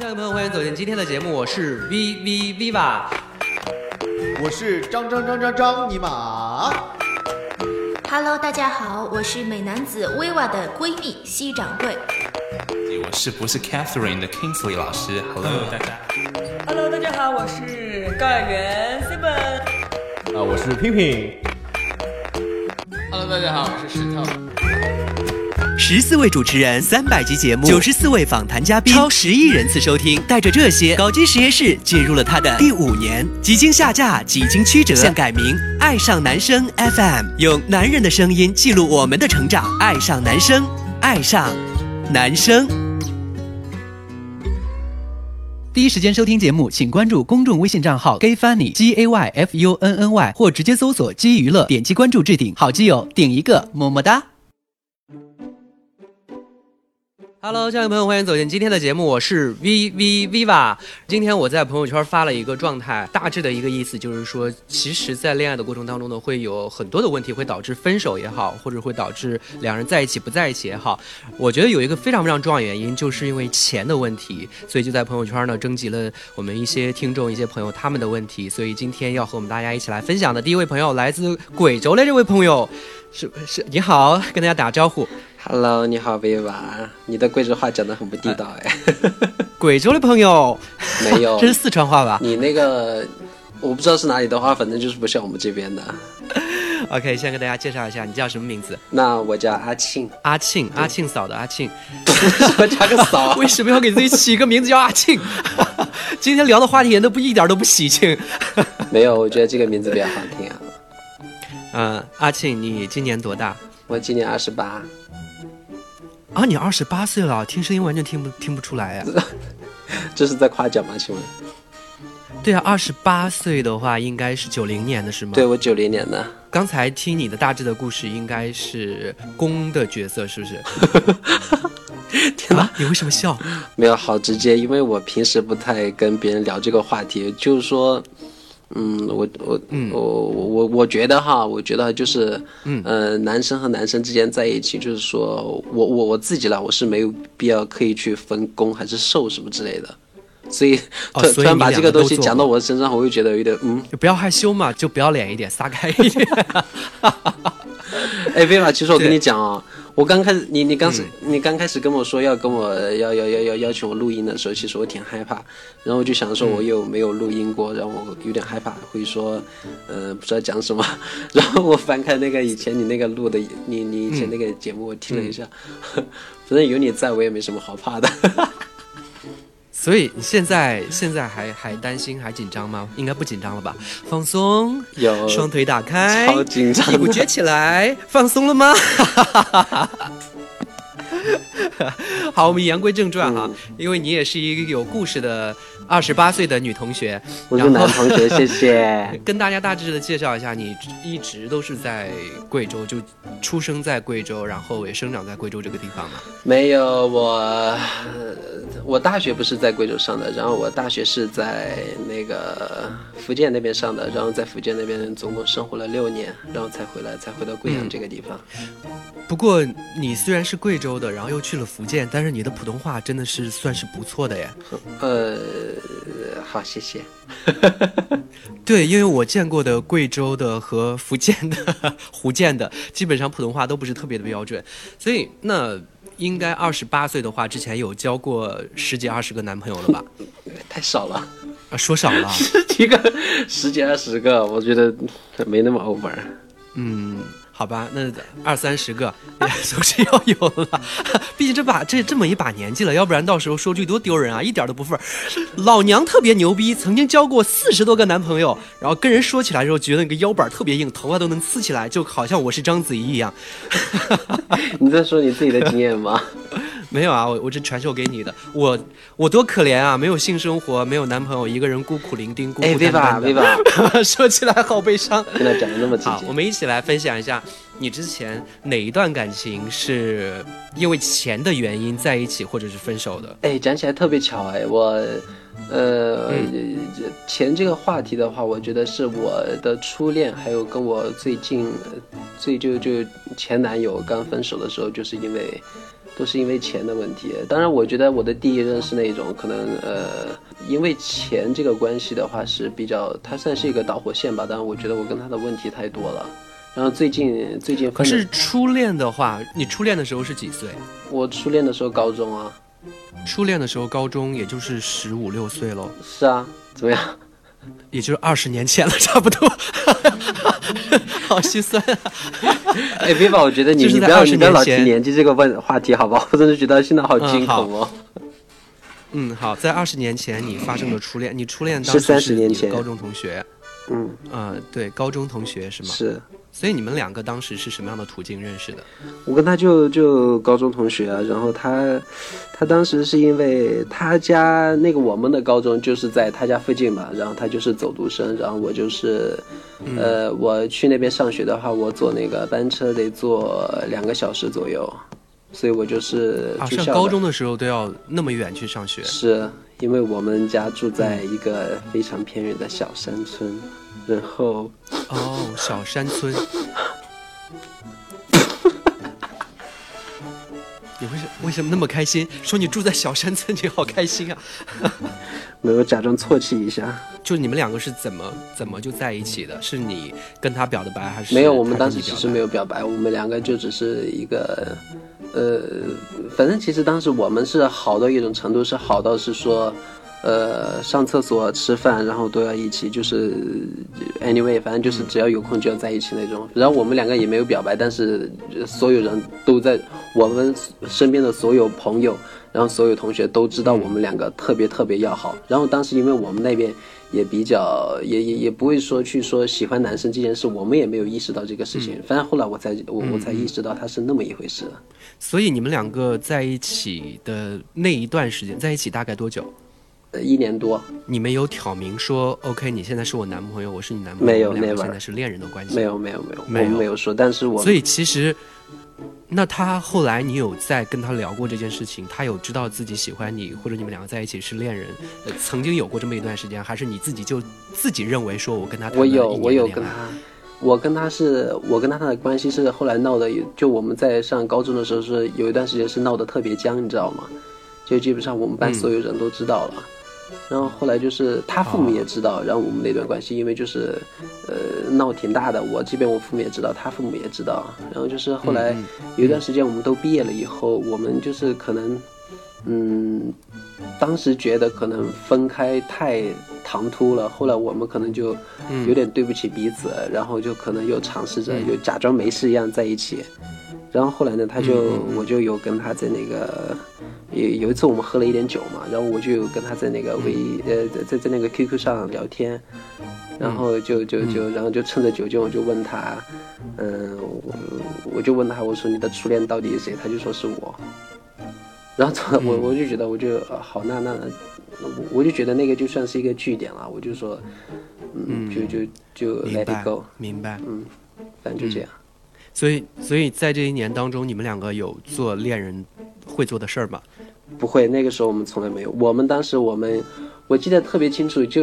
亲爱的朋友，欢迎走进今天的节目，我是 V V Viva。我是张张张张张尼玛。Hello，大家好，我是美男子 Viva 的闺蜜西掌柜。我是不是 Catherine 的 Kingsley 老师？Hello，大家。Hello，大家好，我是高演员 Seven。啊，我是平平。Hello，大家好，我是石头。十四位主持人，三百集节目，九十四位访谈嘉宾，超十亿人次收听。带着这些，搞基实验室进入了它的第五年，几经下架，几经曲折，现改名“爱上男生 FM”，用男人的声音记录我们的成长。爱上男生，爱上男生。第一时间收听节目，请关注公众微信账号 gay funny g a y f u n n y，或直接搜索“基娱乐”，点击关注置顶。好基友顶一个，么么哒。Hello，亲爱的朋友，欢迎走进今天的节目，我是 V V Viva。今天我在朋友圈发了一个状态，大致的一个意思就是说，其实，在恋爱的过程当中呢，会有很多的问题会导致分手也好，或者会导致两人在一起不在一起也好。我觉得有一个非常非常重要的原因，就是因为钱的问题，所以就在朋友圈呢征集了我们一些听众、一些朋友他们的问题。所以今天要和我们大家一起来分享的第一位朋友，来自贵州的这位朋友，是是你好，跟大家打招呼。Hello，你好，薇娃，你的贵州话讲的很不地道哎。贵州的朋友，没有，这是四川话吧？你那个我不知道是哪里的话，反正就是不像我们这边的。OK，先跟大家介绍一下，你叫什么名字？那我叫阿庆，阿庆，阿庆嫂的阿庆。我加个嫂，为什么要给自己起一个名字叫阿庆？今天聊的话题人都不一点都不喜庆。没有，我觉得这个名字比较好听啊。嗯，阿庆，你今年多大？我今年二十八。啊，你二十八岁了，听声音完全听不听不出来呀、这是在夸奖吗？请问？对啊，二十八岁的话，应该是九零年的是吗？对，我九零年的。刚才听你的大致的故事，应该是公的角色，是不是？天哪、啊，你为什么笑？没有，好直接，因为我平时不太跟别人聊这个话题，就是说。嗯，我我嗯。我我我我觉得哈，我觉得就是，嗯。呃，男生和男生之间在一起，就是说我我我自己啦，我是没有必要刻意去分攻还是受什么之类的，所以突、哦突然把这个东西讲到我身上，我会觉得有点嗯，就不要害羞嘛，就不要脸一点，撒开一点。哎，薇娃，其实我跟你讲啊，我刚开始你你刚是、嗯。你刚开始跟我说要跟我要要要要邀请我录音的时候，其实我挺害怕，然后我就想说我又没有录音过，然后我有点害怕，会说呃不知道讲什么，然后我翻开那个以前你那个录的你你以前那个节目，我听了一下，反正有你在我也没什么好怕的。所以你现在现在还还担心还紧张吗？应该不紧张了吧？放松，有双腿打开，超紧张屁股撅起来，放松了吗？好，我们言归正传哈，嗯因为你也是一个有故事的二十八岁的女同学，我是男同学，谢谢。跟大家大致的介绍一下，你一直都是在贵州，就出生在贵州，然后也生长在贵州这个地方吗。没有我，呃我大学不是在贵州上的，然后我大学是在那个福建那边上的，然后在福建那边总共生活了六年，然后才回来，才回到贵阳这个地方。不过你虽然是贵州的，然后又去了福建，但是你的普通话真的是算是不错的耶。呃，好，谢谢。对，因为我见过的贵州的和福建的、福建的，基本上普通话都不是特别的标准，所以那应该二十八岁的话，之前有交过十几二十个男朋友了吧？太少了，啊，说少了，十几个、十几二十个，我觉得没那么 over。嗯。好吧，那二三十个 总是要有了，毕竟这把这这么一把年纪了，要不然到时候说句多丢人啊，一点都不份儿。老娘特别牛逼，曾经交过四十多个男朋友，然后跟人说起来的时候，觉得那个腰板特别硬，头发都能刺起来，就好像我是章子怡一样。你在说你自己的经验吗？没有啊，我我这传授给你的。我我多可怜啊，没有性生活，没有男朋友，一个人孤苦伶仃，孤哎，孤薇娃，单单的。薇娃，说起来好悲伤。现在讲的那么直好，我。们一起来分享一下，你之前哪一段感情是因为钱的原因在一起，或者是分手的？哎，讲起来特别巧哎，我，呃，嗯钱这个话题的话，我觉得是我的初恋，还有跟我最近呃最就就前男友刚分手的时候，就是因为都是因为钱的问题。当然，我觉得我的第一任是那种可能呃，因为钱这个关系的话是比较，它算是一个导火线吧。但是我觉得我跟他的问题太多了。然后最近最近可是初恋的话，你初恋的时候是几岁？我初恋的时候高中啊。初恋的时候高中也就是十五六岁喽。是啊，怎么样？也就是二十年前了，差不多。好心酸啊！哎，Viva，我觉得你你不要你不要老提年纪这个问话题，好不好？我真的觉得现在好惊恐哦。嗯，好，在二十年前你发生了初恋，你初恋当时是三十年前高中同学。嗯，呃，对，高中同学是吗？是。所以你们两个当时是什么样的途径认识的？我跟他就就高中同学啊，然后他，他当时是因为他家那个我们的高中就是在他家附近嘛，然后他就是走读生，然后我就是，呃，我去那边上学的话，我坐那个班车得坐两个小时左右，所以我就是啊，上高中的时候都要那么远去上学，是因为我们家住在一个非常偏远的小山村。然后，哦，小山村，你为什为什么那么开心？说你住在小山村，你好开心啊！没有假装错泣一下。就你们两个是怎么怎么就在一起的？是你跟他表的白，还是没有？我们当时其实没有表白，我们两个就只是一个，呃，反正其实当时我们是好到一种程度，是好到是说。呃，上厕所、吃饭，然后都要一起，就是 anyway，反正就是只要有空就要在一起那种。然后我们两个也没有表白，但是所有人都在我们身边的所有朋友，然后所有同学都知道我们两个特别特别要好。然后当时因为我们那边也比较，也也也不会说去说喜欢男生这件事，我们也没有意识到这个事情。反正后来我才我我才意识到他是那么一回事。所以你们两个在一起的那一段时间，在一起大概多久？一年多，你们有挑明说 OK？你现在是我男朋友，我是你男朋友，没有，没有现在是恋人的关系，没有，没有，没有，没有，没有说。但是我所以其实，那他后来你有在跟他聊过这件事情？他有知道自己喜欢你，或者你们两个在一起是恋人？呃，曾经有过这么一段时间，还是你自己就自己认为说我跟他我有我有跟他，我跟他是我跟他的关系是后来闹的，就我们在上高中的时候是有一段时间是闹得特别僵，你知道吗？就基本上我们班所有人都知道了。然后后来就是他父母也知道，然后我们那段关系，因为就是，呃，闹挺大的。我这边我父母也知道，他父母也知道。然后就是后来有一段时间，我们都毕业了以后，我们就是可能，嗯，当时觉得可能分开太唐突了。后来我们可能就有点对不起彼此，然后就可能又尝试着又假装没事一样在一起。然后后来呢，他就我就有跟他在那个，有有一次我们喝了一点酒嘛，然后我就跟他在那个微呃在在那个 QQ 上聊天，然后就就就然后就趁着酒劲我就问他，嗯，我我就问他我说你的初恋到底是谁？他就说是我，然后我我就觉得我就好那那，我就觉得那个就算是一个据点了，我就说，嗯，就就就 let it go，明白，嗯，反正就这样。所以，所以在这一年当中，你们两个有做恋人会做的事儿吗？不会，那个时候我们从来没有。我们当时，我们我记得特别清楚，就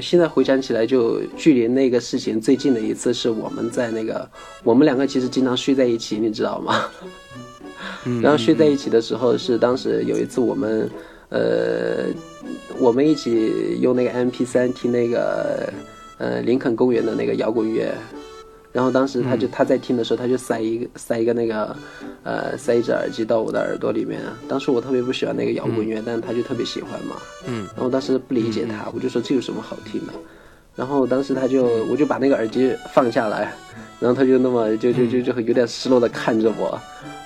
现在回想起来，就距离那个事情最近的一次，是我们在那个我们两个其实经常睡在一起，你知道吗？然后睡在一起的时候，是当时有一次我们，呃，我们一起用那个 M P 三听那个，呃，林肯公园的那个摇滚乐。然后当时他就他在听的时候，他就塞一个塞一个那个，呃，塞一只耳机到我的耳朵里面。当时我特别不喜欢那个摇滚乐，但是他就特别喜欢嘛。嗯。然后当时不理解他，我就说这有什么好听的？然后当时他就我就把那个耳机放下来，然后他就那么就就就就有点失落的看着我，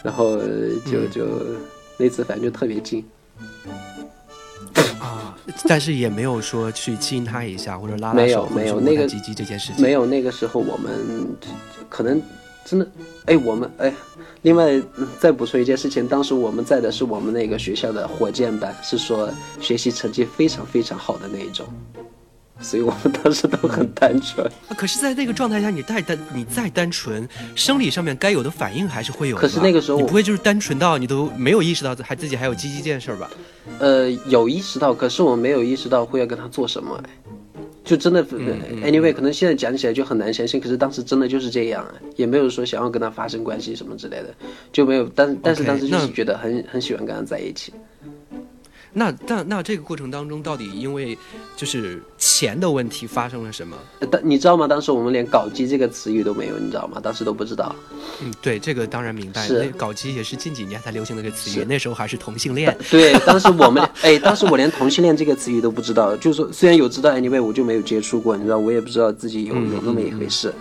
然后就就那次反正就特别近。但是也没有说去亲他一下或者拉拉手，没有那个鸡鸡这件事情，没有那个时候我们可能真的哎，我们哎，另外再补充一件事情，当时我们在的是我们那个学校的火箭班，是说学习成绩非常非常好的那一种。所以我们当时都很单纯。可是，在那个状态下，你再单，你再单纯，生理上面该有的反应还是会有的。可是那个时候，你不会就是单纯到你都没有意识到还自己还有鸡鸡这件事儿吧？呃，有意识到，可是我没有意识到会要跟他做什么。就真的、anyway，可能现在讲起来就很难相信，可是当时真的就是这样，也没有说想要跟他发生关系什么之类的，就没有。但但是当时就是觉得很很喜欢跟他在一起。那但那这个过程当中，到底因为就是钱的问题发生了什么？呃但你知道吗？当时我们连“搞基”这个词语都没有，你知道吗？当时都不知道。嗯，对，这个当然明白。是那搞基也是近几年才流行的一个词语，那时候还是同性恋。对，当时我们哎，当时我连同性恋这个词语都不知道，就是说虽然有知道，anyway，我就没有接触过，你知道，我也不知道自己有嗯有那么一回事。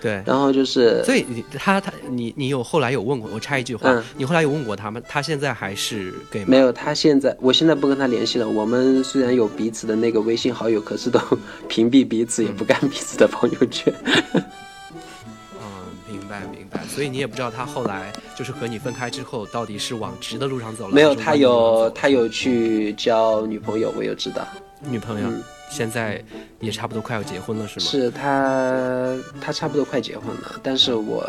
对，然后就是，所以你他他你你有后来有问过我插一句话，嗯你后来有问过他吗？他现在还是 gay 吗？没有，他现在，我现在不跟他联系了。我们虽然有彼此的那个微信好友，可是都 屏蔽彼此，也不看彼此的朋友圈。嗯，明白明白。所以你也不知道他后来就是和你分开之后，到底是往直的路上走了，没有，他有他有去交女朋友，我有知道。女朋友，嗯现在也差不多快要结婚了，是吗？是他，他差不多快结婚了，但是我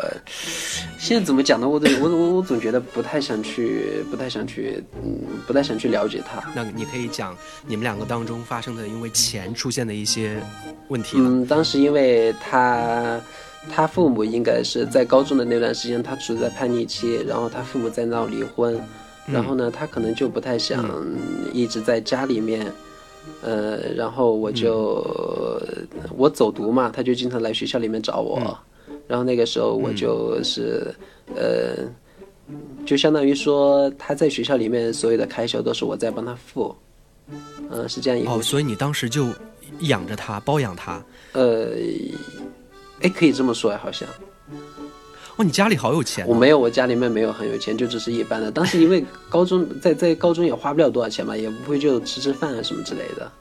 现在怎么讲呢？我总我我我总觉得不太想去，不太想去，嗯，不太想去了解他。那你可以讲你们两个当中发生的因为钱出现的一些问题。嗯，当时因为他他父母应该是在高中的那段时间，他处在叛逆期，然后他父母在闹离婚，然后呢，他可能就不太想一直在家里面。呃，然后我就、我走读嘛，他就经常来学校里面找我，然后那个时候我就是、呃，就相当于说他在学校里面所有的开销都是我在帮他付，嗯、是这样一个哦，所以你当时就养着他，包养他。呃，哎，可以这么说呀，好像哦，你家里好有钱、哦。我没有，我家里面没有很有钱，就只是一般的。当时因为高中在在高中也花不了多少钱嘛，也不会就吃吃饭啊什么之类的，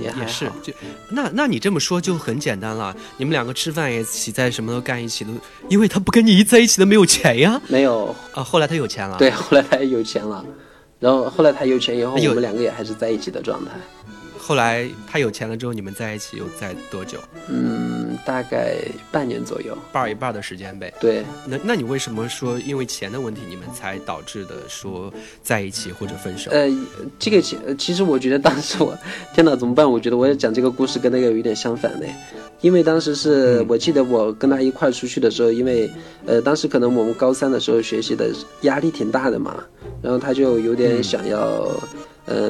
也还也是，就那那你这么说就很简单了，你们两个吃饭也一起，在什么都干一起的，因为他不跟你一在一起的没有钱呀。没有。啊，后来他有钱了。对，，后来他有钱了，然后后来他有钱以后，我们两个也还是在一起的状态。后来他有钱了之后，你们在一起又在多久？嗯，大概半年左右。半儿一半儿的时间呗。对，那那你为什么说因为钱的问题，你们才导致的说在一起或者分手？呃，这个其呃其实我觉得当时我，天哪，怎么办？我觉得我讲这个故事跟那个有一点相反嘞，因为当时是、嗯我记得我跟他一块出去的时候，因为呃当时可能我们高三的时候学习的压力挺大的嘛，然后他就有点想要，嗯、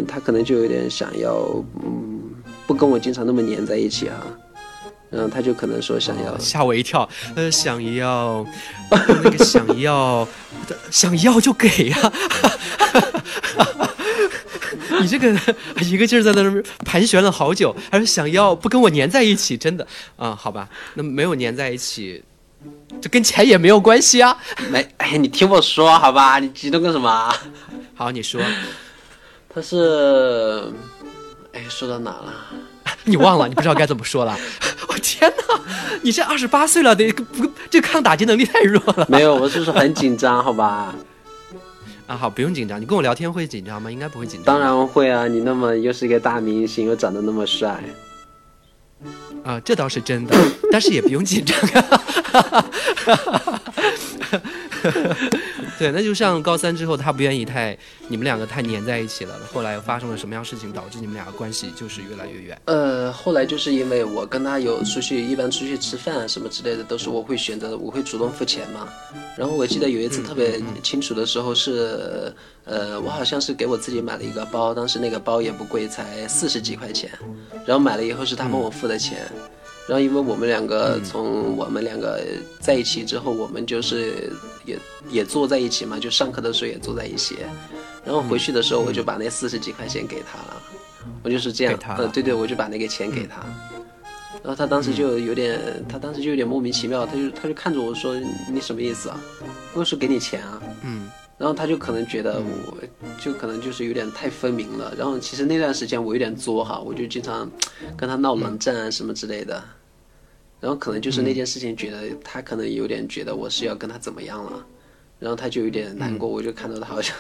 他可能就有点想要，嗯，不跟我经常那么黏在一起啊，然后他就可能说想要，吓我一跳，呃，想要，那个想要，想要就给呀、你这个一个劲儿在那儿盘旋了好久，还是想要不跟我粘在一起？真的啊、好吧，那没有粘在一起，这跟钱也没有关系啊。没，哎，你听我说好吧，你激动个什么啊？好，你说，他是，哎，说到哪了？你忘了，你不知道该怎么说了。我天哪，你这二十八岁了，得不这抗打击能力太弱了没有，我是说很紧张，好吧？啊！好，不用紧张，你跟我聊天会紧张吗？应该不会紧张。当然会啊，你那么又是一个大明星，又长得那么帅，啊，这倒是真的，但是也不用紧张啊。对，那就像高三之后，他不愿意太你们两个太黏在一起了。后来发生了什么样事情，导致你们俩关系就是越来越远？呃，后来就是因为我跟他有出去，一般出去吃饭啊什么之类的，都是我会选择，我会主动付钱嘛。然后我记得有一次特别清楚的时候是，呃，我好像是给我自己买了一个包，当时那个包也不贵，才四十几块钱。然后买了以后是他帮我付的钱。然后因为我们两个从我们两个在一起之后，我们就是也也坐在一起嘛，就上课的时候也坐在一起。然后回去的时候，我就把那四十几块钱给他了。我就是这样呃，对对，我就把那个钱给他。然后他当时就有点，他当时就有点莫名其妙，他就他就看着我说：“你什么意思啊？我说给你钱啊。”嗯，然后他就可能觉得我，就可能就是有点太分明了。然后其实那段时间我有点作哈，我就经常跟他闹冷战啊什么之类的。然后可能就是那件事情，觉得他可能有点觉得我是要跟他怎么样了，然后他就有点难过。我就看到他好像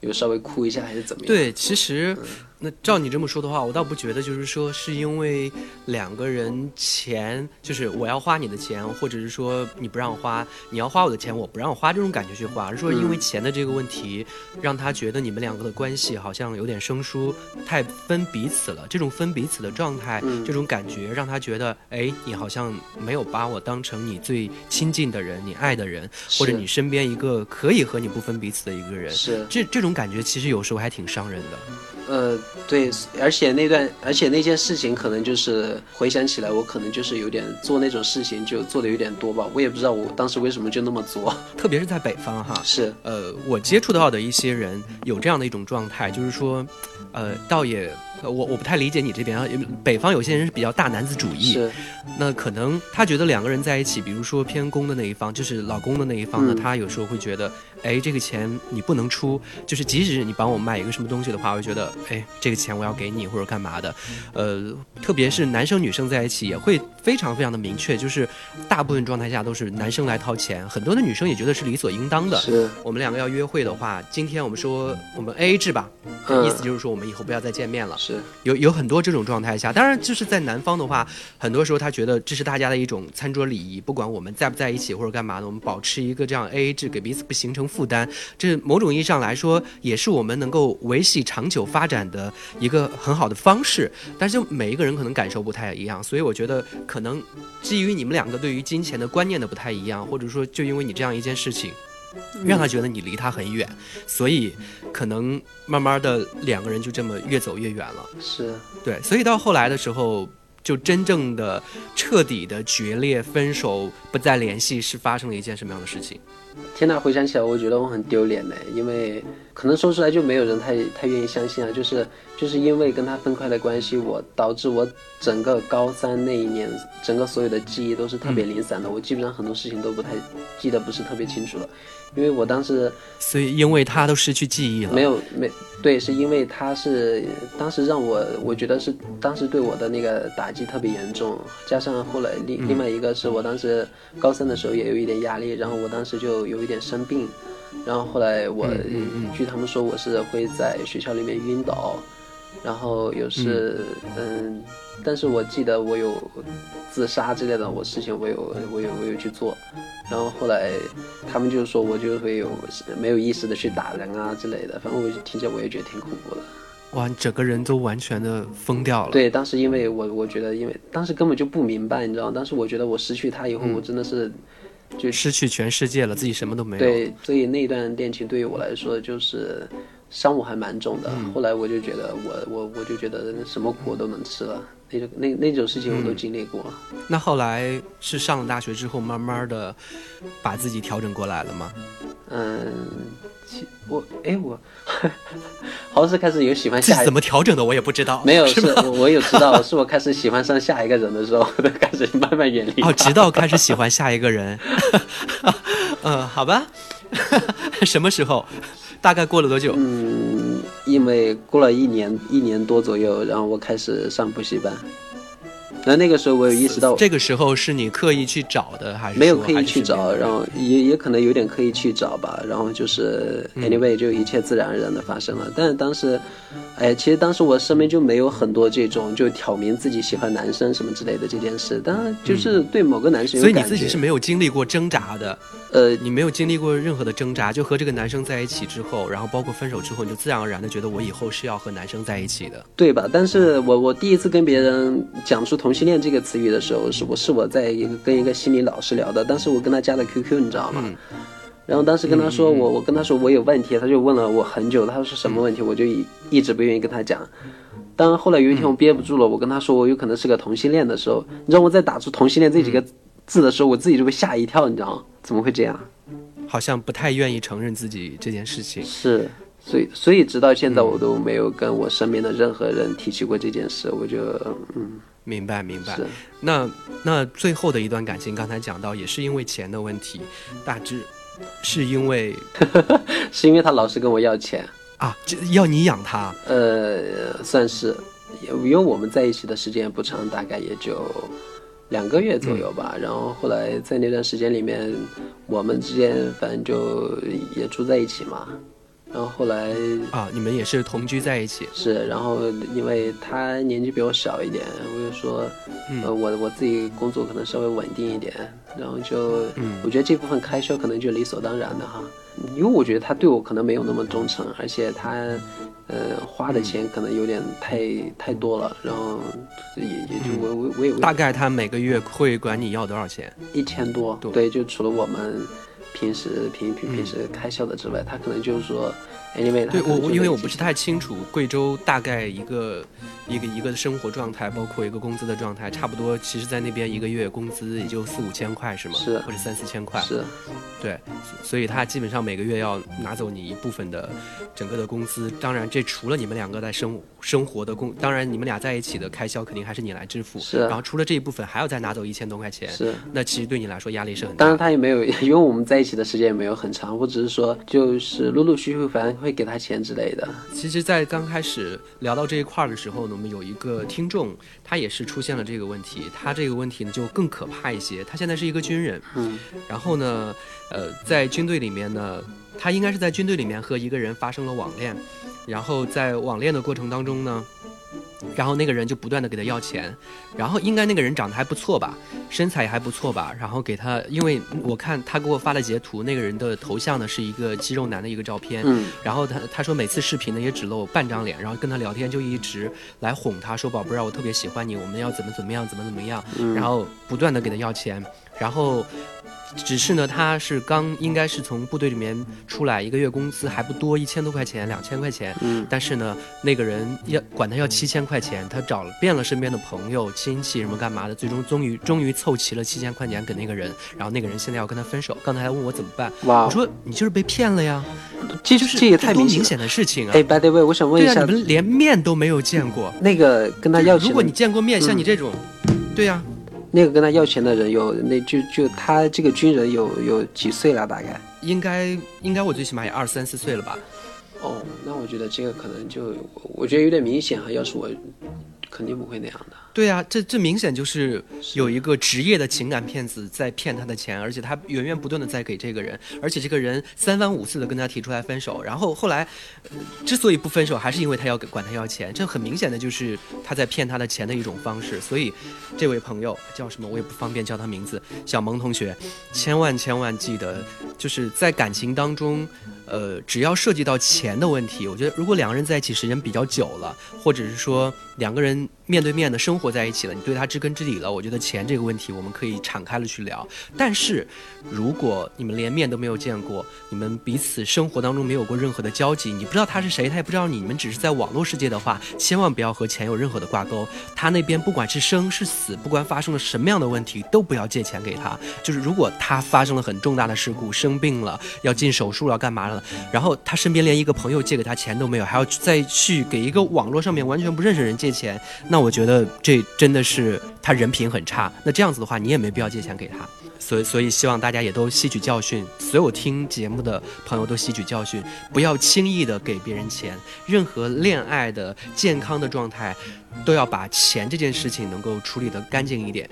有稍微哭一下还是怎么样。对，其实，那照你这么说的话，我倒不觉得，就是说是因为两个人钱，就是我要花你的钱，或者是说你不让花，你要花我的钱，我不让花这种感觉去花，而是说因为钱的这个问题，让他觉得你们两个的关系好像有点生疏，太分彼此了。这种分彼此的状态，这种感觉让他觉得，哎，你好像没有把我当成你最亲近的人，你爱的人，或者你身边一个可以和你不分彼此的一个人。是这这种感觉，其实有时候还挺伤人的。呃，对，而且那段，而且那件事情可能就是回想起来，我可能就是有点做那种事情就做的有点多吧，我也不知道我当时为什么就那么做。特别是在北方哈，是，呃，我接触到的一些人有这样的一种状态，就是说，呃，倒也。呃，我我不太理解你这边啊，北方有些人是比较大男子主义，是，那可能他觉得两个人在一起，比如说偏公的那一方，就是老公的那一方呢，他有时候会觉得，哎，这个钱你不能出，就是即使你帮我买一个什么东西的话，我觉得，哎，这个钱我要给你或者干嘛的，呃，特别是男生女生在一起也会非常非常的明确，就是大部分状态下都是男生来掏钱，很多的女生也觉得是理所应当的。是，我们两个要约会的话，今天我们说我们 A A 制吧，意思就是说我们以后不要再见面了。有有很多这种状态下，当然就是在南方的话，很多时候他觉得这是大家的一种餐桌礼仪，不管我们在不在一起或者干嘛的，我们保持一个这样 A A 制，给彼此不形成负担，这某种意义上来说也是我们能够维系长久发展的一个很好的方式。但是每一个人可能感受不太一样，所以我觉得可能基于你们两个对于金钱的观念的不太一样，或者说就因为你这样一件事情。让他觉得你离他很远，所以可能慢慢的两个人就这么越走越远了。是对，所以到后来的时候，就真正的彻底的决裂、分手、不再联系，是发生了一件什么样的事情？天呐，回想起来，我觉得我很丢脸呢，因为可能说出来就没有人太太愿意相信啊。就是就是因为跟他分开的关系，我导致我整个高三那一年，整个所有的记忆都是特别零散的，我基本上很多事情都不太记得，不是特别清楚了。因为我当时，所以因为他都失去记忆了，没有没对，是因为他是当时让我，我觉得是当时对我的那个打击特别严重，加上后来另另外一个是我当时高三的时候也有一点压力，然后我当时就有一点生病，然后后来我据他们说我是会在学校里面晕倒。然后有时，嗯，但是我记得我有自杀之类的我事情，我有我有我有去做，然后后来他们就说我就会有没有意识的去打人啊之类的，反正我听着我也觉得挺恐怖的。哇，你整个人都完全的疯掉了。对，当时因为我我觉得，因为当时根本就不明白，你知道吗？当时我觉得我失去他以后，我真的是就失去全世界了，自己什么都没有。对，所以那段恋情对于我来说就是。伤我还蛮重的，后来我就觉得我我我就觉得什么苦我都能吃了，那种那那种事情我都经历过。那后来是上了大学之后，慢慢的把自己调整过来了吗？嗯，我哎我，好像是开始有喜欢下怎么调整的我也不知道。没有是我我有知道，是我开始喜欢上下一个人的时候，开始慢慢远离。哦，直到开始喜欢下一个人。嗯，好吧。什么时候？大概过了多久？嗯，因为过了一年一年多左右，然后我开始上补习班。那那个时候我有意识到，这个时候是你刻意去找的，还是没有刻意去找？然后也也可能有点刻意去找吧。然后就是 anyway，就一切自然而然的发生了。但是当时，哎，其实当时我身边就没有很多这种就挑明自己喜欢男生什么之类的这件事。当然，就是对某个男生，所以你自己是没有经历过挣扎的。呃，你没有经历过任何的挣扎，就和这个男生在一起之后，然后包括分手之后，你就自然而然的觉得我以后是要和男生在一起的，对吧？但是我我第一次跟别人讲出同性恋这个词语的时候，是我是我在一个跟一个心理老师聊的，当时我跟他加的 QQ，你知道吗？然后当时跟他说我我跟他说我有问题，他就问了我很久，他说是什么问题，我就一一直不愿意跟他讲。当后来有一天我憋不住了，我跟他说我有可能是个同性恋的时候，你知道我在打出同性恋这几个。字的时候，我自己就被吓一跳，你知道吗？怎么会这样？好像不太愿意承认自己这件事情。是，所以所以直到现在，我都没有跟我身边的任何人提起过这件事。我就嗯，明白明白。那那最后的一段感情，刚才讲到也是因为钱的问题，大致是因为 是因为他老是跟我要钱啊，要你养他。呃，算是，因为我们在一起的时间不长，大概也就。两个月左右吧，然后后来在那段时间里面，我们之间反正就也住在一起嘛，然后后来啊，你们也是同居在一起，是，然后因为他年纪比我小一点，我就说，嗯。呃，我我自己工作可能稍微稳定一点，然后就，嗯。我觉得这部分开销可能就理所当然的哈，因为我觉得他对我可能没有那么忠诚，而且他，呃，花的钱可能有点太太多了，然后也也就我我我也大概他每个月会管你要多少钱？一千多，对对，就除了我们平时平平平时开销的之外，他可能就是说，anyway，对我，因为我不是太清楚贵州大概一个一个一个的生活状态，包括一个工资的状态，差不多，其实在那边一个月工资也就四五千块是吗？是或者三四千块。是对，所以他基本上每个月要拿走你一部分的整个的工资。当然，这除了你们两个在生生活的工，当然你们俩在一起的开销肯定还是你来支付。是然后除了这一部分，还要再拿走一千多块钱。是。那其实对你来说压力是很大当然。他也没有，因为我们在一起的时间也没有很长，我只是说就是陆陆续续反正会给他钱之类的。其实，在刚开始聊到这一块儿的时候呢，我们有一个听众，他也是出现了这个问题。他这个问题呢就更可怕一些。他现在是一个军人，嗯，然后呢，呃，在军队里面呢，他应该是在军队里面和一个人发生了网恋，然后在网恋的过程当中呢。然后那个人就不断的给他要钱，然后应该那个人长得还不错吧，身材也还不错吧，然后给他，因为我看他给我发的截图，那个人的头像呢是一个肌肉男的一个照片，嗯。然后他他说每次视频呢也只露半张脸，然后跟他聊天就一直来哄他说宝贝儿，我特别喜欢你，我们要怎么怎么样，怎么怎么样，嗯。然后不断的给他要钱，然后。只是呢，他是刚应该是从部队里面出来，一个月工资还不多，一千多块钱，两千块钱。嗯但是呢，那个人要管他要七千块钱，他找了遍了身边的朋友、亲戚什么干嘛的，最终终于终于凑齐了七千块钱给那个人。然后那个人现在要跟他分手，刚才还问我怎么办，哇我说你就是被骗了呀，这就是这也太明显了。多明显的事情啊！哎，by the way，我想问一对啊，下，你们连面都没有见过。那个跟他要，如果你见过面，像你这种，对呀、那个跟他要钱的人有，那就就他这个军人有有几岁了？大概？应该应该我最起码也二三四岁了吧？哦，那我觉得这个可能就，我觉得有点明显哈。要是我，肯定不会那样的。对啊，这这明显就是有一个职业的情感骗子在骗他的钱，而且他源源不断的在给这个人，而且这个人三番五次的跟他提出来分手，然后后来，之所以不分手，还是因为他要管他要钱，这很明显的就是他在骗他的钱的一种方式。所以，这位朋友叫什么我也不方便叫他名字，小萌同学，千万千万记得，就是在感情当中。呃，只要涉及到钱的问题，我觉得如果两个人在一起时间比较久了，或者是说两个人面对面的生活在一起了，你对他知根知底了，我觉得钱这个问题我们可以敞开了去聊。但是，如果你们连面都没有见过，你们彼此生活当中没有过任何的交集，你不知道他是谁，他也不知道你，你们只是在网络世界的话，千万不要和钱有任何的挂钩。他那边不管是生是死，不管发生了什么样的问题，都不要借钱给他。就是如果他发生了很重大的事故，生病了，要进手术了，干嘛了？然后他身边连一个朋友借给他钱都没有，还要再去给一个网络上面完全不认识的人借钱，那我觉得这真的是他人品很差。那这样子的话，你也没必要借钱给他。所以，所以希望大家也都吸取教训，所有听节目的朋友都吸取教训，不要轻易的给别人钱。任何恋爱的健康的状态，都要把钱这件事情能够处理得干净一点。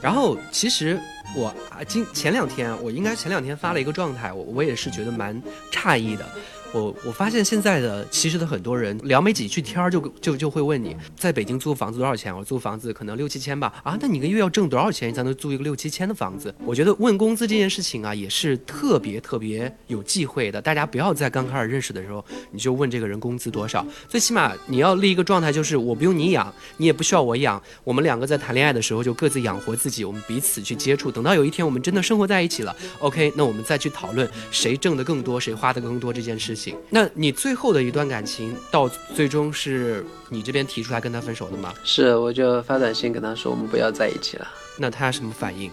然后，其实我啊，今前两天我应该前两天发了一个状态，我我也是觉得蛮诧异的。我我发现现在的其实的很多人聊没几句天儿就就就会问你，在北京租房子多少钱？我租房子可能六七千吧。啊，那你一个月要挣多少钱才能租一个六七千的房子？我觉得问工资这件事情啊，也是特别特别有忌讳的。大家不要在刚开始认识的时候你就问这个人工资多少，最起码你要立一个状态，就是我不用你养，你也不需要我养，我们两个在谈恋爱的时候就各自养活自己，我们彼此去接触。等到有一天我们真的生活在一起了，OK，那我们再去讨论谁挣得更多，谁花的更多这件事情。那你最后的一段感情到最终是你这边提出来跟他分手的吗？是，我就发短信跟他说我们不要在一起了。那他什么反应？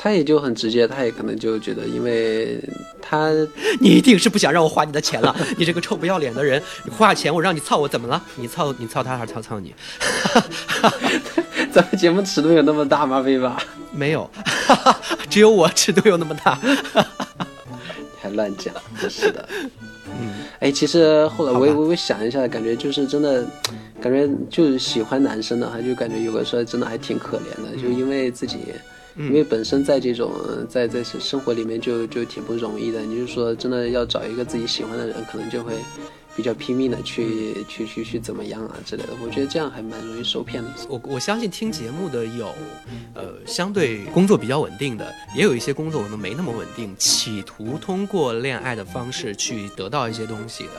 他也就很直接，他也可能就觉得，因为他 你一定是不想让我花你的钱了，你这个臭不要脸的人！你花钱我让你操我怎么了？你操你操他还是操操你？咱们节目尺度有那么大吗？飞吧，没有，只有我尺度有那么大。还乱讲，真是的。嗯，哎，其实后来我也我我想一下，感觉就是真的，感觉就是喜欢男生的，还就感觉有的时候真的还挺可怜的，就因为自己因为本身在这种呃在在生活里面就就挺不容易的。你就说真的要找一个自己喜欢的人，可能就会比较拼命的去去去去怎么样啊之类的。我觉得这样还蛮容易受骗的。我我相信听节目的有，呃，相对工作比较稳定的，也有一些工作可能没那么稳定，企图通过恋爱的方式去得到一些东西的。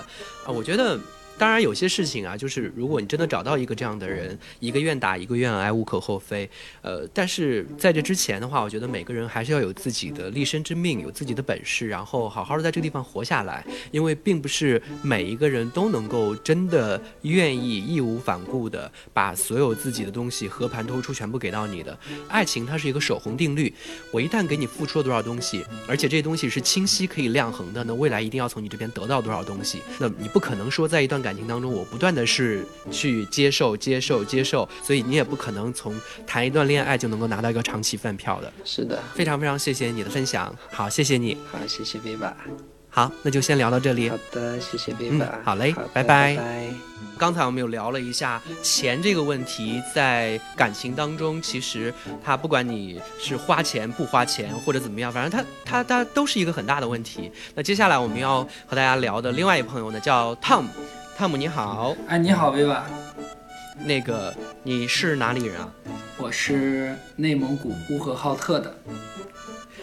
啊、我觉得。当然，有些事情啊，就是如果你真的找到一个这样的人，一个愿打，一个愿挨，无可厚非。呃，但是在这之前的话，我觉得每个人还是要有自己的立身之命，有自己的本事，然后好好的在这个地方活下来。因为并不是每一个人都能够真的愿意义无反顾的把所有自己的东西和盘托出，全部给到你的。爱情它是一个守恒定律，我一旦给你付出了多少东西，而且这些东西是清晰可以量衡的，那未来一定要从你这边得到多少东西。那你不可能说在一段感情当中，我不断的是去接受、接受、接受，所以你也不可能从谈一段恋爱就能够拿到一个长期饭票的。是的，非常非常谢谢你的分享，好，谢谢你，好，谢谢 Viva。好，那就先聊到这里好。的，谢谢 Viva、嗯好嘞的拜拜拜拜刚才我们有聊了一下钱这个问题，在感情当中，其实它不管你是花钱不花钱或者怎么样，反正它它它都是一个很大的问题。那接下来我们要和大家聊的另外一朋友呢，叫 Tom。汤姆你好，哎，你好，薇娃，那个你是哪里人啊？我是内蒙古呼和浩特的，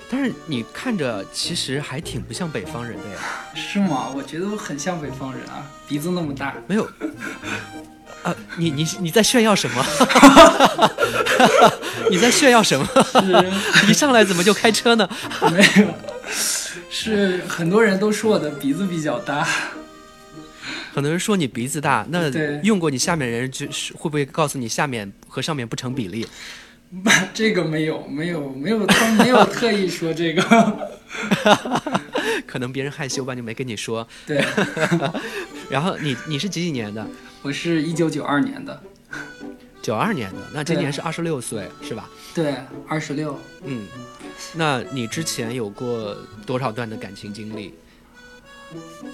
但是你看着其实还挺不像北方人的呀。是吗？我觉得我很像北方人啊，鼻子那么大。没有，啊，你你你在炫耀什么？你在炫耀什么？一上来怎么就开车呢？没有，是很多人都说我的鼻子比较大。很多人说你鼻子大，那用过你下面人就是会不会告诉你下面和上面不成比例？这个没有，没有，没有，他没有特意说这个。可能别人害羞吧，就没跟你说。对，然后你你是几几年的？我是一九九二年的，九二年的，那今年是二十六岁是吧？对，二十六。嗯，那你之前有过多少段的感情经历？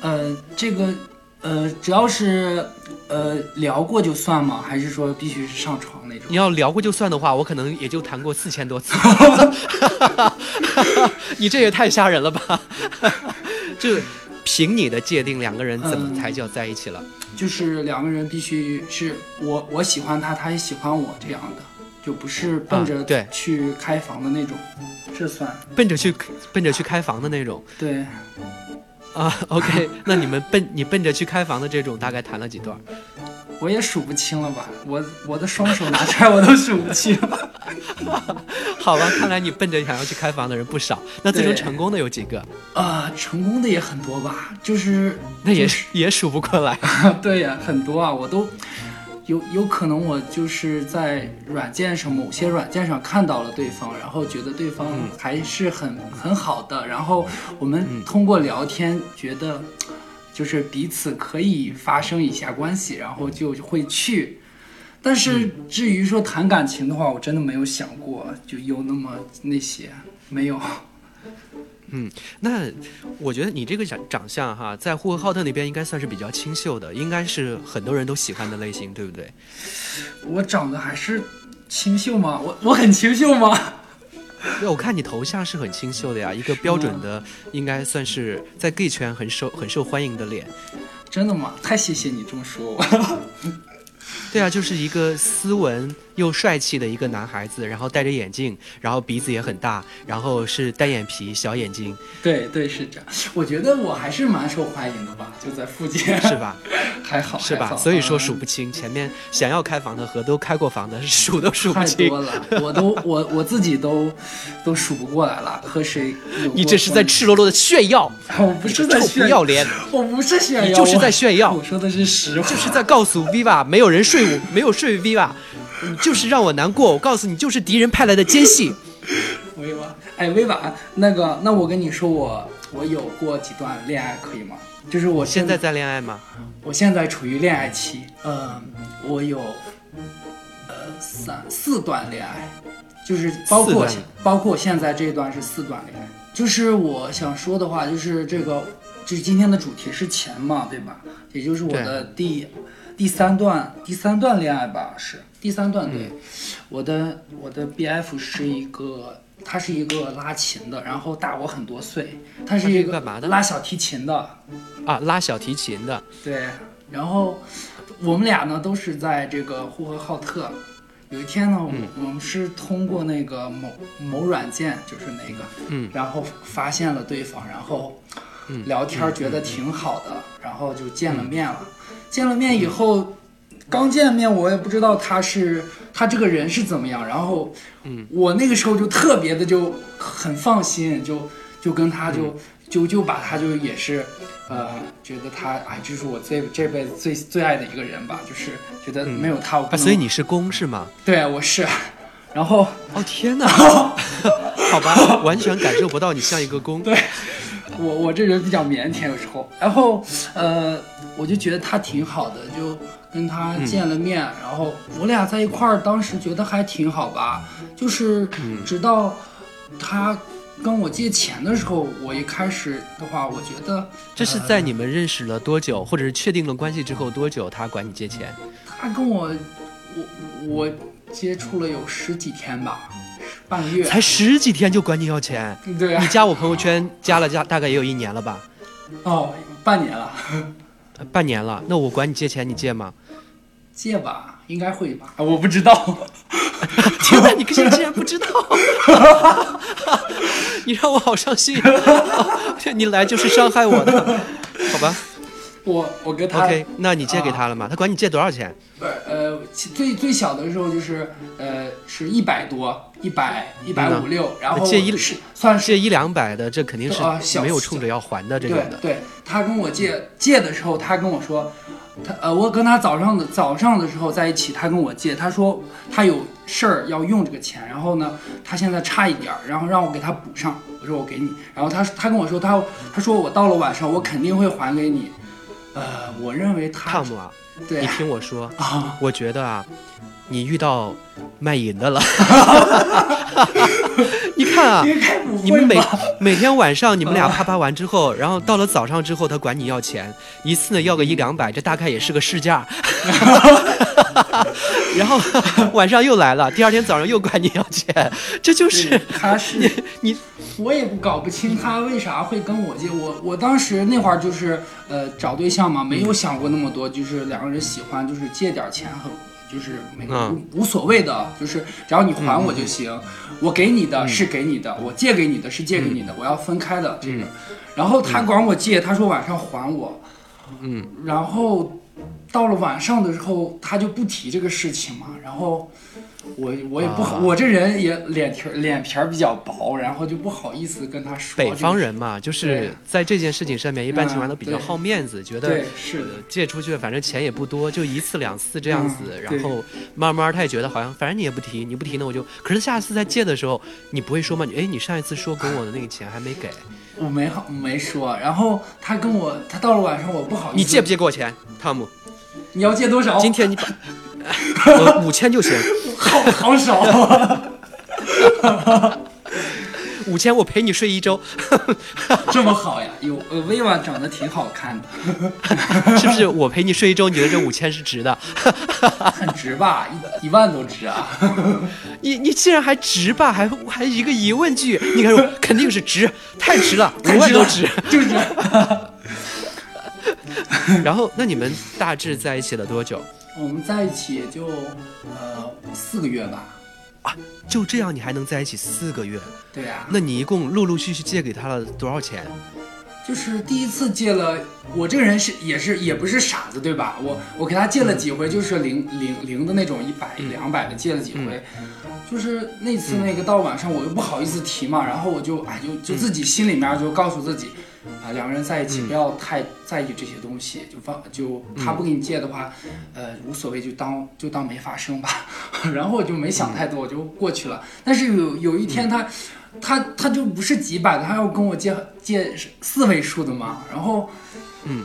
呃，这个，呃，只要是呃聊过就算吗？还是说必须是上床那种？你要聊过就算的话，我可能也就谈过四千多次。你这也太吓人了吧！就凭你的界定，两个人怎么嗯才叫在一起了？就是两个人必须是我我喜欢他，他也喜欢我这样的，就不是奔着去开房的那种，这算奔着去奔着去开房的那种对。啊？OK，那你们奔你奔着去开房的这种，大概谈了几段？我也数不清了吧，我我的双手拿出来我都数不清。好吧，看来你奔着想要去开房的人不少。那最终成功的有几个？啊、成功的也很多吧，就是那也就是也数不过来。对呀，很多啊，我都有有可能我就是在软件上某些软件上看到了对方，然后觉得对方嗯还是很、很好的，然后我们通过聊天觉得就是彼此可以发生一下关系，然后就会去。但是至于说谈感情的话，我真的没有想过，就有那么那些没有。那我觉得你这个长长相哈，在呼和浩特那边应该算是比较清秀的，应该是很多人都喜欢的类型，对不对？我长得还是清秀吗？我我很清秀吗？对，我看你头像是很清秀的呀，一个标准的，应该算是在 gay 圈很受很受欢迎的脸。真的吗？太谢谢你这么说我。对啊，就是一个斯文又帅气的一个男孩子，然后戴着眼镜，然后鼻子也很大，然后是单眼皮、小眼睛，对对是这样，我觉得我还是蛮受欢迎的吧，就在附近，是吧？还好是吧？所以说嗯数不清，前面想要开房的和都开过房的，数都数不太清。多了，我都我我自己都都数不过来了，和谁 你这是在赤裸裸的炫耀，我不是在臭炫不要脸，我不是炫耀，你就是在炫耀。我说的是实话，就是在告诉 Viva 没有人睡我，没有睡 Viva，你就是让我难过。我告诉你，就是敌人派来的奸细。薇娃，哎，薇瓦，那个，那我跟你说，我我有过几段恋爱，可以吗？就是我现在在恋爱吗？我现在处于恋爱期，呃，我有呃三四段恋爱，就是包括包括现在这一段是四段恋爱。就是我想说的话，就是这个，就是今天的主题是钱嘛，对吧？也就是我的第第三段第三段恋爱吧，是第三段对。我的我的 BF 是一个他是一个拉琴的，然后大我很多岁，他是一个干嘛的？拉小提琴的，啊，拉小提琴的，对，然后我们俩呢都是在这个呼和浩特。有一天呢，我嗯。我们是通过那个某某软件，就是那个，嗯。然后发现了对方，然后嗯。聊天觉得挺好的，然后就见了面了。见了面以后，刚见面我也不知道他是他这个人是怎么样，然后，嗯，我那个时候就特别的就很放心，就就跟他就、嗯。就就把他就也是，呃，觉得他哎，这是我这这辈子最最爱的一个人吧，就是觉得没有他我不啊，所以你是公是吗？对我是，然后哦天哪，好吧，完全感受不到你像一个公。对我我这人比较腼腆有时候，然后呃，我就觉得他挺好的，就跟他见了面，然后我俩在一块儿，当时觉得还挺好吧，就是直到他跟我借钱的时候，我一开始的话，我觉得这是在你们认识了多久，或者是确定了关系之后多久，他管你借钱？他跟我我我接触了有十几天吧，半个月，才十几天就管你要钱？对啊你加我朋友圈加了加大概也有一年了吧？哦，半年了，呃半年了，那我管你借钱，你借吗？借吧，应该会吧，我不知道。天哪，你竟然不知道，你让我好伤心。你来就是伤害我的，好吧我我跟他？OK，那你借给他了吗？他管你借多少钱？不是呃，最最小的时候就是呃是一百多，一百一百五六，然后借一是算是借一两百的，这肯定是没有冲着要还的这种的。对对，他跟我借借的时候，他跟我说，他呃我跟他早上的早上的时候在一起，他跟我借，他说他有事儿要用这个钱，然后呢他现在差一点儿，然后让我给他补上，我说我给你，然后他他跟我说他他说我到了晚上我肯定会还给你，呃我认为他汤姆啊，对你听我说，啊我觉得啊，你遇到卖淫的了。你看啊，你们每？每天晚上你们俩啪啪完之后，然后到了早上之后，他管你要钱，一次呢要个一两百，这大概也是个市价。然后 晚上又来了，第二天早上又管你要钱，这就是他是你你我也不搞不清他为啥会跟我借。我我当时那会儿就是呃找对象嘛，没有想过那么多，就是两个人喜欢，就是借点钱很。就是没无所谓的，就是只要你还我就行。我给你的是给你的，我借给你的是借给你的，我要分开的这个。然后他管我借，他说晚上还我。嗯，然后到了晚上的时候，他就不提这个事情嘛。然后我我也不好，啊我这人也脸皮脸皮儿比较薄，然后就不好意思跟他说。北方人嘛，就是在这件事情上面，一般情况都比较好面子，觉得对是的呃借出去，反正钱也不多，就一次两次这样子，嗯然后慢慢他也觉得好像，反正你也不提，你不提那我就，可是下次再借的时候，你不会说吗？你哎，你上一次说给我的那个钱还没给，我没好没说，然后他跟我，他到了晚上我不好意思，你借不借给我钱，汤姆？你要借多少？今天你把，我五千就行，好好少啊，五千我陪你睡一周，这么好呀？有呃，，Viva 长得挺好看的，是不是？我陪你睡一周，你的这五千是值的。很值吧？一一万都值啊！你你竟然还值吧？还还一个疑问句？你看说肯定是值，太值了，五万都值。就是。然后，那你们大致在一起了多久？我们在一起也就呃四个月吧。啊，就这样你还能在一起四个月？对呀、那你一共陆陆续续借给他了多少钱？就是第一次借了，我这个人是也是也不是傻子，对吧？我我给他借了几回，就是零零零的那种，一百两百的借了几回。就是那次那个到晚上我又不好意思提嘛，然后我就哎就就自己心里面就告诉自己，啊两个人在一起不要太在意这些东西，就放就他不给你借的话，呃无所谓就当就当没发生吧。然后我就没想太多，我就过去了。但是有有一天他。他他就不是几百的，他要跟我借借四位数的嘛，然后，嗯，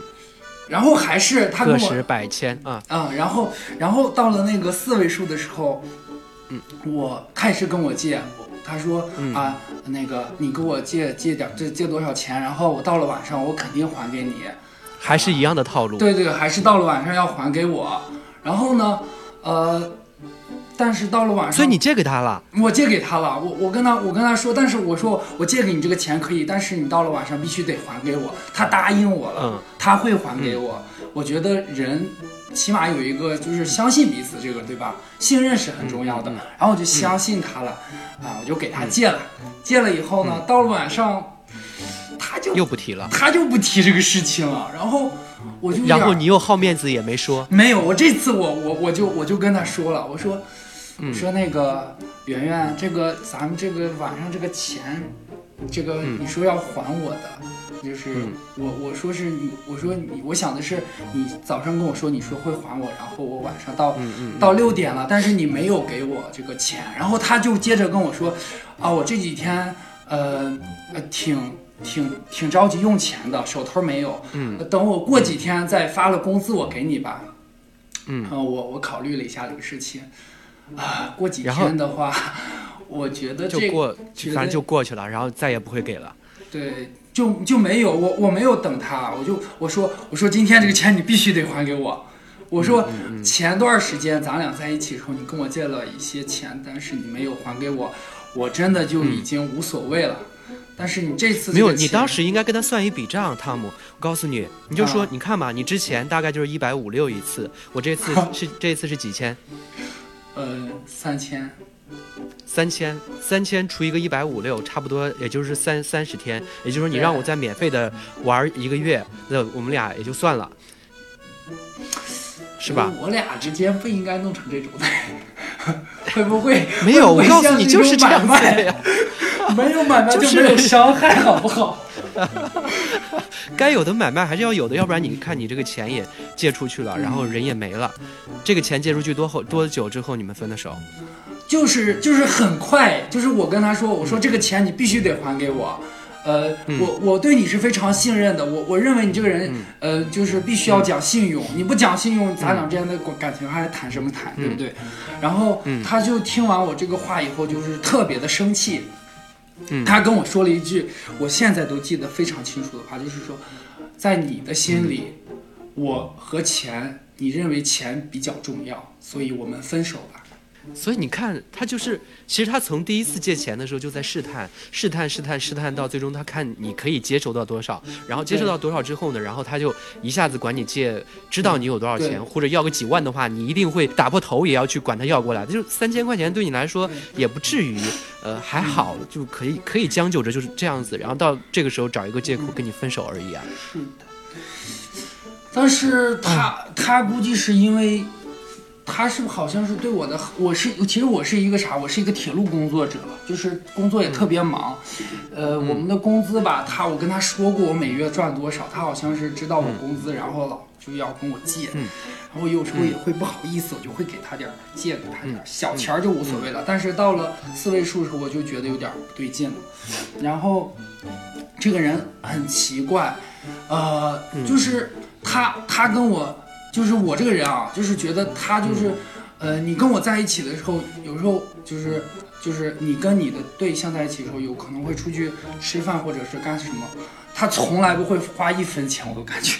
然后还是他跟我个十百千啊，啊、然后然后到了那个四位数的时候，嗯，我他也是跟我借，我他说、嗯啊那个你给我借借点这借多少钱，然后我到了晚上我肯定还给你，还是一样的套路。对对，还是到了晚上要还给我，然后呢，呃。但是到了晚上，所以你借给他了？我借给他了，我我跟他我跟他说，但是我说我借给你这个钱可以，但是你到了晚上必须得还给我。他答应我了，嗯他会还给我。我觉得人起码有一个就是相信彼此，这个对吧？信任是很重要的。然后我就相信他了，啊，我就给他借了。借了以后呢，到了晚上，他就又不提了。他就不提这个事情了。然后我就然后你又好面子也没说。没有，我这次我我我就我就跟他说了，我说、说那个圆圆，这个咱们这个晚上这个钱，这个嗯你说要还我的，就是我我说是你，我说你，我想的是你早上跟我说你说会还我，然后我晚上到、嗯到六点了，但是你没有给我这个钱，然后他就接着跟我说，啊，我这几天呃呃挺。挺挺着急用钱的，手头没有。嗯，等我过几天再发了工资，我给你吧。嗯呃，我我考虑了一下这个事情，啊，过几天的话，我觉得这就过，反正就过去了，然后再也不会给了。对，就就没有我我没有等他，我就我说我说今天这个钱你必须得还给我。我说嗯前段时间咱俩在一起的时候，你跟我借了一些钱，但是你没有还给我，我真的就已经无所谓了。但是你这次没有，你当时应该跟他算一笔账，汤姆。我告诉你，你就说，啊你看吧，你之前大概就是一百五六一次，我这次 是这次是几千？呃三千，三千，三千除一个一百五六，差不多也就是三三十天，也就是说你让我再免费的玩一个月，那我们俩也就算了，是吧？我俩之间不应该弄成这种的，会不会？没有，我告诉你就是这样卖的呀。没有买卖就就是没有伤害，好不好？该有的买卖还是要有的，要不然你看你这个钱也借出去了，然后人也没了，这个钱借出去多后多久之后你们分的手？就是就是很快，就是我跟他说，我说这个钱你必须得还给我。呃，嗯我我对你是非常信任的，我我认为你这个人，呃，就是必须要讲信用，你不讲信用，咱俩之间的感情还谈什么谈，对不对？然后嗯他就听完我这个话以后，就是特别的生气，嗯他跟我说了一句我现在都记得非常清楚的话，就是说，在你的心里，我和钱，你认为钱比较重要，所以我们分手吧。所以你看，他就是，其实他从第一次借钱的时候就在试探，试探，试探，试探，到最终他看你可以接受到多少，然后接受到多少之后呢，然后他就一下子管你借，知道你有多少钱，或者要个几万的话，你一定会打破头也要去管他要过来。就三千块钱对你来说也不至于，呃，还好，就可以可以将就着就是这样子，然后到这个时候找一个借口跟你分手而已啊。是的，但是他、他估计是因为，他是不是好像是对我的，我是其实我是一个啥，我是一个铁路工作者，就是工作也特别忙，呃，我们的工资吧，他我跟他说过我每月赚多少，他好像是知道我工资，然后老就要跟我借，嗯。然后有时候也会不好意思，我就会给他点儿借给他点儿，小钱儿就无所谓了，但是到了四位数的时候，我就觉得有点儿不对劲了，然后这个人很奇怪，呃，就是他他跟我，就是我这个人啊，就是觉得他就是，呃，你跟我在一起的时候，有时候就是就是你跟你的对象在一起的时候，有可能会出去吃饭或者是干什么，他从来不会花一分钱，我都感觉，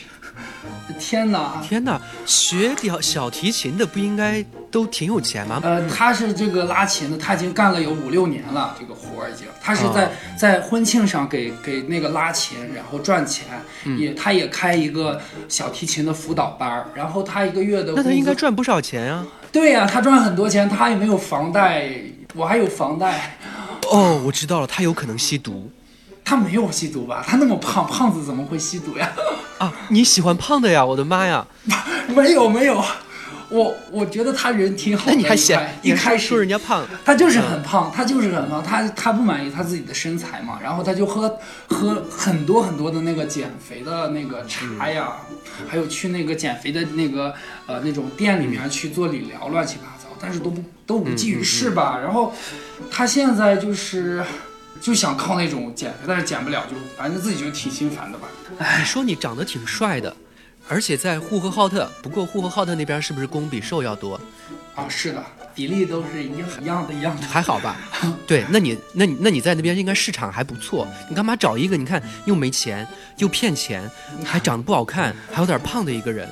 天哪！天哪，学小小提琴的不应该都挺有钱吗？呃，他是这个拉琴的，他已经干了有五六年了，这个活儿已经。他是在、哦在婚庆上给给那个拉琴，然后赚钱，嗯也他也开一个小提琴的辅导班儿，然后他一个月的那他应该赚不少钱啊。对呀、他赚很多钱，他也没有房贷，我还有房贷，哦，我知道了，他有可能吸毒他没有吸毒吧？他那么胖，胖子怎么会吸毒呀？啊！你喜欢胖的呀？我的妈呀！没有没有，我我觉得他人挺好的。那你还一嫌一开始说人家胖？他就是很胖，他就是很胖，他他不满意他自己的身材嘛，然后他就喝喝很多很多的那个减肥的那个茶呀，还有去那个减肥的那个呃那种店里面去做理疗，乱七八糟，但是都不都无济于事吧。然后他现在就是就想靠那种减肥，但是减不了，就反正自己就挺心烦的吧。你说你长得挺帅的，而且在呼和浩特，不过呼和浩特那边是不是攻比瘦要多？啊，是的，比例都是一样一样的，一样的。还好吧？对，那你那你那你在那边应该市场还不错。你干嘛找一个你看又没钱又骗钱，还长得不好看，还有点胖的一个人？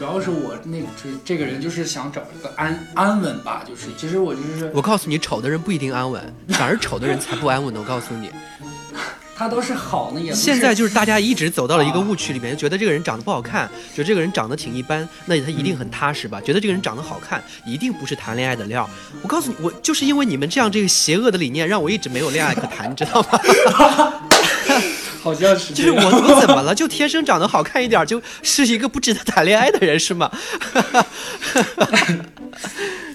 嗯，主要是我那这这个人就是想找一个安安稳吧，就是其实我就是我告诉你，丑的人不一定安稳，反而丑的人才不安稳的。我告诉你，他都是好的，也现在就是大家一直走到了一个误区里面，觉得这个人长得不好看，觉得这个人长得挺一般，那他一定很踏实吧？觉得这个人长得好看，一定不是谈恋爱的料。我告诉你，我就是因为你们这样这个邪恶的理念，让我一直没有恋爱可谈，你知道吗？好像是就是我我怎么了？就天生长得好看一点，就是一个不值得谈恋爱的人是吗？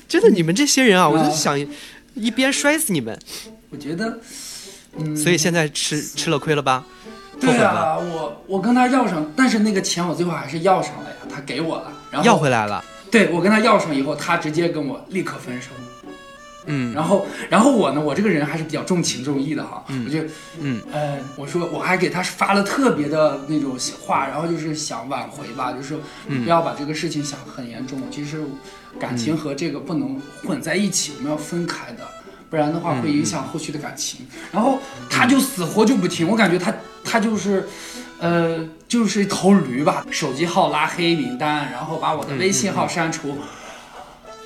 真的，你们这些人啊，我就想一边摔死你们。我觉得，嗯，所以现在吃吃了亏了吧？对啊，我我跟他要上，但是那个钱我最后还是要上了呀，他给我了，然后要回来了。对我跟他要上以后，他直接跟我立刻分手。嗯，然后，然后我呢，我这个人还是比较重情重义的哈，我就，嗯，呃，我说我还给他发了特别的那种话，然后就是想挽回吧，就是不要把这个事情想很严重，其实感情和这个不能混在一起，我们要分开的，不然的话会影响后续的感情。然后他就死活就不听，我感觉他他就是。呃，就是一头驴吧，手机号拉黑名单，然后把我的微信号删除，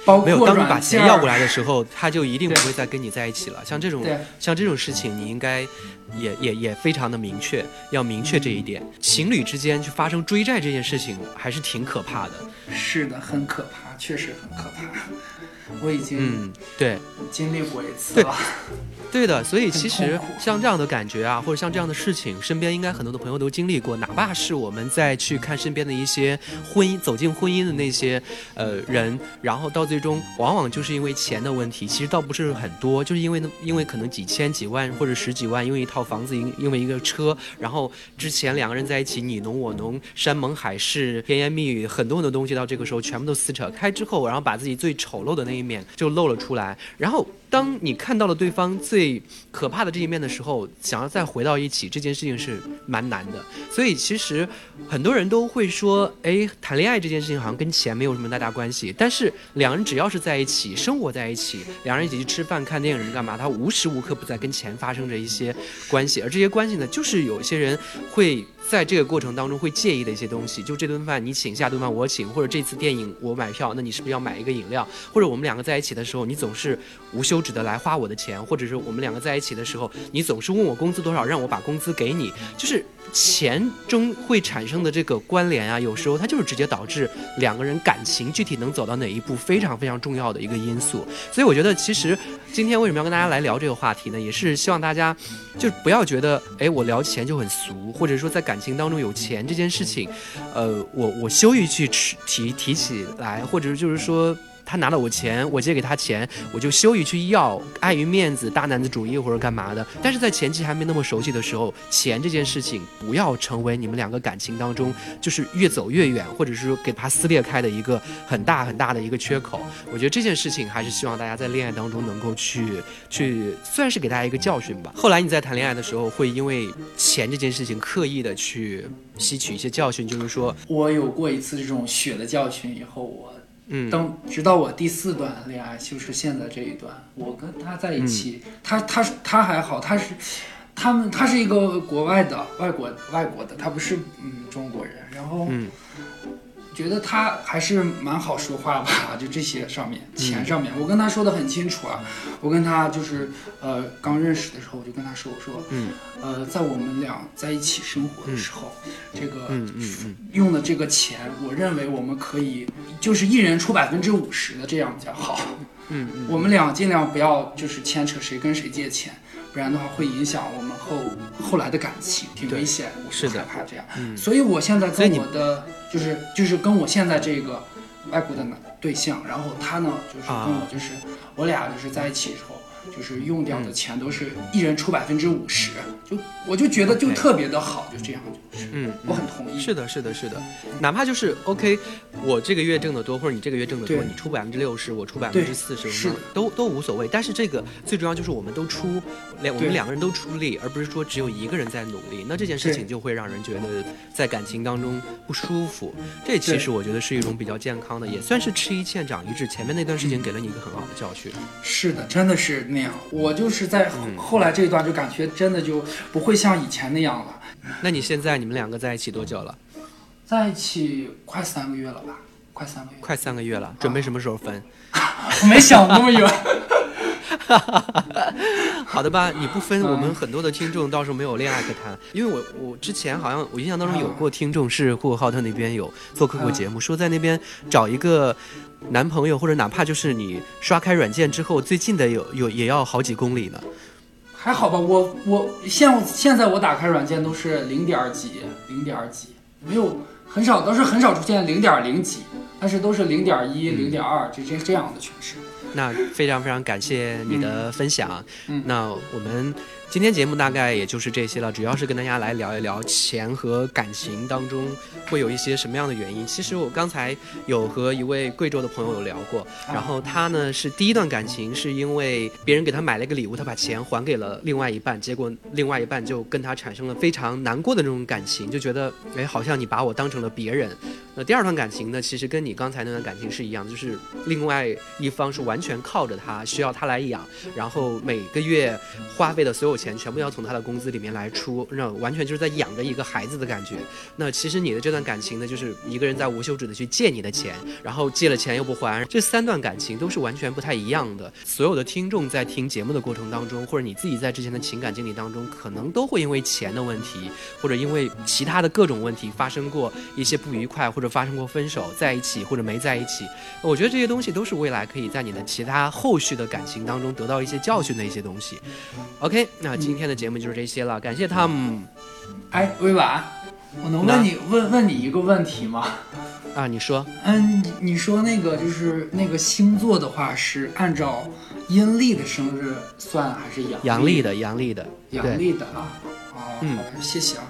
包没有，当你把钱要过来的时候，他就一定不会再跟你在一起了。像这种像这种事情，你应该也也也非常的明确，要明确这一点。情侣之间去发生追债这件事情，还是挺可怕的。是的，很可怕，确实很可怕。我已经嗯，对。经历过一次对了。对的，所以其实像这样的感觉啊，或者像这样的事情，身边应该很多的朋友都经历过。哪怕是我们在去看身边的一些婚姻走进婚姻的那些呃人，然后到最终往往就是因为钱的问题，其实倒不是很多，就是因为呢，因为可能几千几万或者十几万，因为一套房子，因因为一个车，然后之前两个人在一起你侬我侬，山盟海誓、甜言蜜语，很多很多东西到这个时候全部都撕扯开之后，然后把自己最丑陋的那一面就露了出来，然后。当你看到了对方最可怕的这一面的时候，想要再回到一起，这件事情是蛮难的。所以其实很多人都会说，哎，谈恋爱这件事情好像跟钱没有什么太大关系。但是两人只要是在一起，生活在一起，两人一起去吃饭、看电影干嘛，他无时无刻不在跟钱发生着一些关系。而这些关系呢，就是有些人会。在这个过程当中会介意的一些东西，就这顿饭你请，下顿饭我请，或者这次电影我买票，那你是不是要买一个饮料？或者我们两个在一起的时候，你总是无休止的来花我的钱，或者是我们两个在一起的时候，你总是问我工资多少，让我把工资给你，就是钱中会产生的这个关联啊，有时候它就是直接导致两个人感情具体能走到哪一步非常非常重要的一个因素。所以我觉得其实今天为什么要跟大家来聊这个话题呢？也是希望大家就不要觉得，哎，我聊钱就很俗，或者说在感情当中有钱这件事情，呃，我我羞于去提提提起来，或者就是说。他拿了我钱，我借给他钱，我就羞于去要，碍于面子、大男子主义或者干嘛的。但是在前期还没那么熟悉的时候，钱这件事情不要成为你们两个感情当中就是越走越远，或者是说给它撕裂开的一个很大很大的一个缺口。我觉得这件事情还是希望大家在恋爱当中能够去去，算是给大家一个教训吧。后来你在谈恋爱的时候，会因为钱这件事情刻意的去吸取一些教训，就是说，我有过一次这种血的教训以后，我嗯，等直到我第四段恋爱，就是现在这一段，我跟他在一起，嗯。他他他还好，他是他们他是一个国外的外国外国的，他不是嗯中国人，然后嗯觉得他还是蛮好说话吧，就这些上面嗯钱上面，我跟他说的很清楚啊，我跟他就是呃刚认识的时候，我就跟他说我说嗯呃在我们俩在一起生活的时候，这个用的这个钱，我认为我们可以就是一人出百分之五十的这样比较好。嗯嗯，我们俩尽量不要就是牵扯谁跟谁借钱，不然的话会影响我们后后来的感情，挺危险。我是害怕这样。嗯所以我现在跟我的就是就是跟我现在这个外国的男对象，然后他呢就是跟啊我就是、我俩就是在一起之后。就是用掉的钱都是一人出百分之五十，就我就觉得就特别的好，就这样，就是嗯，我很同意。是的，是的，是的，哪怕就是 OK，我这个月挣得多，或者你这个月挣得多，你出百分之六十，我出百分之四十，是都都无所谓。但是这个最重要就是我们都出两，我们两个人都出力，而不是说只有一个人在努力。那这件事情就会让人觉得在感情当中不舒服。这其实我觉得是一种比较健康的，也算是吃一堑长一智。前面那段事情给了你一个很好的教训。是的，真的是那样。我就是在后来这一段就感觉真的就不会像以前那样了。那你现在你们两个在一起多久了？在一起快三个月了吧？快三个月，快三个月了，准备什么时候分？我 没想那么远。好的吧，你不分，嗯我们很多的听众到时候没有恋爱可谈，因为我我之前好像我印象当中有过听众是呼和浩特那边有做客过节目，说在那边找一个男朋友，或者哪怕就是你刷开软件之后，最近的有有也要好几公里呢。还好吧，我我现现在我打开软件都是零点几，零点几，没有很少，都是很少出现零点零几，但是都是零点一、零点二这这这样的全是。那非常非常感谢你的分享。嗯那我们今天节目大概也就是这些了，主要是跟大家来聊一聊钱和感情当中会有一些什么样的原因。其实我刚才有和一位贵州的朋友有聊过，然后他呢是第一段感情是因为别人给他买了一个礼物，他把钱还给了另外一半，结果另外一半就跟他产生了非常难过的那种感情，就觉得哎好像你把我当成了别人。那第二段感情呢，其实跟你刚才那段感情是一样，就是另外一方是完全靠着他，需要他来养，然后每个月花费的所有钱全部要从他的工资里面来出，那完全就是在养着一个孩子的感觉。那其实你的这段感情呢，就是一个人在无休止的去借你的钱，然后借了钱又不还，这三段感情都是完全不太一样的。所有的听众在听节目的过程当中，或者你自己在之前的情感经历当中，可能都会因为钱的问题，或者因为其他的各种问题发生过一些不愉快，或者发生过分手，在一起或者没在一起。我觉得这些东西都是未来可以在你的其他后续的感情当中得到一些教训的一些东西。OK，那今天的节目就是这些了，感谢汤姆哎，微婉，我能问你问问你一个问题吗？啊，你说嗯，你你说那个就是那个星座的话是按照阴历的生日算还是阳阳历的，阳历的，阳对。历的啊？哦，嗯谢谢啊。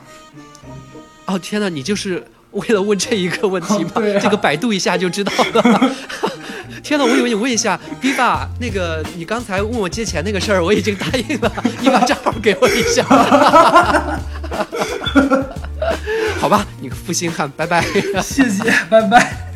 哦天哪，你就是为了问这一个问题吗？这个百度一下就知道了。天哪，我以为你问一下 B 爸，那个你刚才问我借钱那个事儿，我已经答应了，你把账号给我一下。好吧，你个负心汉，拜拜。谢谢，拜拜。